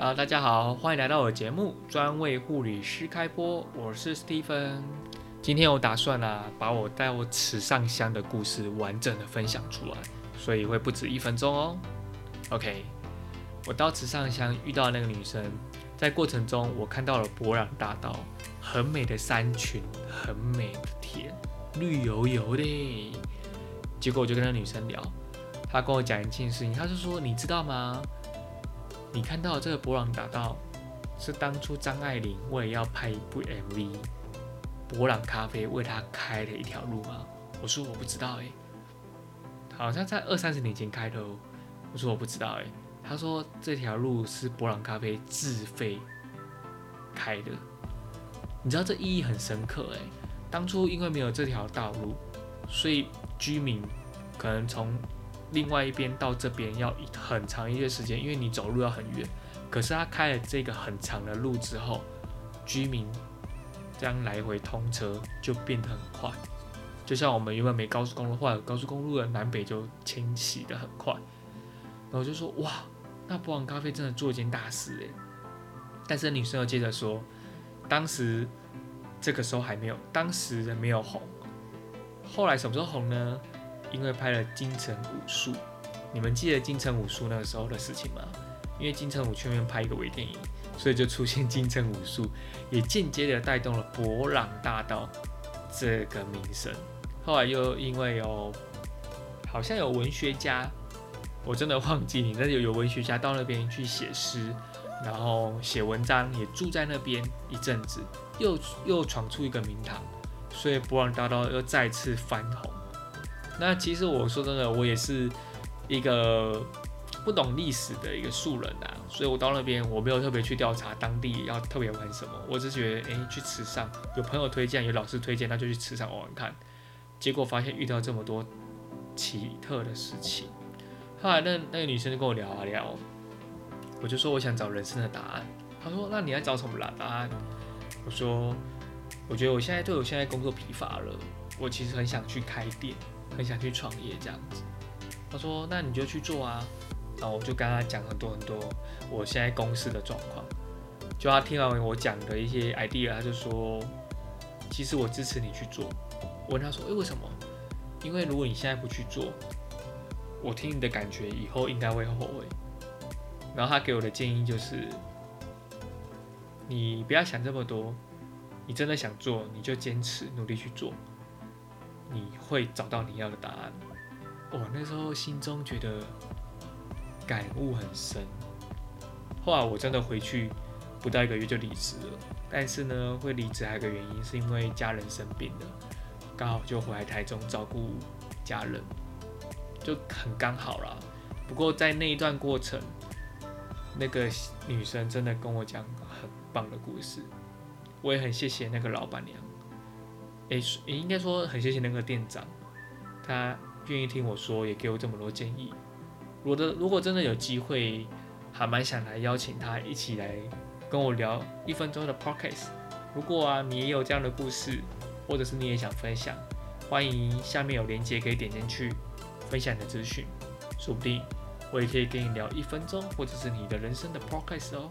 啊，大家好，欢迎来到我的节目，专为护理师开播，我是 Stephen。今天我打算啊，把我带我池上香的故事完整的分享出来，所以会不止一分钟哦。OK，我到池上香遇到那个女生，在过程中我看到了博朗大道，很美的山群，很美的田，绿油油的。结果我就跟那女生聊，她跟我讲一件事情，她就说：“你知道吗？你看到这个博朗大道，是当初张爱玲为了要拍一部 MV，博朗咖啡为她开了一条路吗？”我说：“我不知道诶，好像在二三十年前开的哦。”我说：“我不知道诶。她说：“这条路是博朗咖啡自费开的，你知道这意义很深刻诶。当初因为没有这条道路，所以居民可能从另外一边到这边要很长一些时间，因为你走路要很远。可是他开了这个很长的路之后，居民这样来回通车就变得很快。就像我们原本没高速公路，或者高速公路的南北就迁徙的很快。然后就说哇，那博朗咖啡真的做一件大事诶。但是女生又接着说，当时这个时候还没有，当时人没有红。后来什么时候红呢？因为拍了《京城武术》，你们记得《京城武术》那个时候的事情吗？因为《京城武》去那边拍一个微电影，所以就出现《京城武术》，也间接的带动了博朗大道这个名声。后来又因为有好像有文学家，我真的忘记你，但是有有文学家到那边去写诗，然后写文章，也住在那边一阵子，又又闯出一个名堂。所以博朗大道又再次翻红。那其实我说真的，我也是一个不懂历史的一个素人啊，所以我到那边我没有特别去调查当地要特别玩什么，我只觉得诶，去池上有朋友推荐，有老师推荐，那就去池上玩玩看。结果发现遇到这么多奇特的事情。后来那那个女生就跟我聊啊聊，我就说我想找人生的答案。她说那你要找什么答案？我说。我觉得我现在对我现在工作疲乏了，我其实很想去开店，很想去创业这样子。他说：“那你就去做啊。”然后我就跟他讲很多很多我现在公司的状况。就他听完我讲的一些 idea，他就说：“其实我支持你去做。”我问他说：“诶，为什么？”因为如果你现在不去做，我听你的感觉以后应该会后悔。然后他给我的建议就是：你不要想这么多。你真的想做，你就坚持努力去做，你会找到你要的答案。我那时候心中觉得感悟很深。后来我真的回去不到一个月就离职了，但是呢，会离职还有个原因是因为家人生病了，刚好就回来台中照顾家人，就很刚好啦。不过在那一段过程，那个女生真的跟我讲很棒的故事。我也很谢谢那个老板娘，诶，也应该说很谢谢那个店长，他愿意听我说，也给我这么多建议。我的如果真的有机会，还蛮想来邀请他一起来跟我聊一分钟的 podcast。如果啊你也有这样的故事，或者是你也想分享，欢迎下面有链接可以点进去分享你的资讯，说不定我也可以跟你聊一分钟，或者是你的人生的 podcast 哦。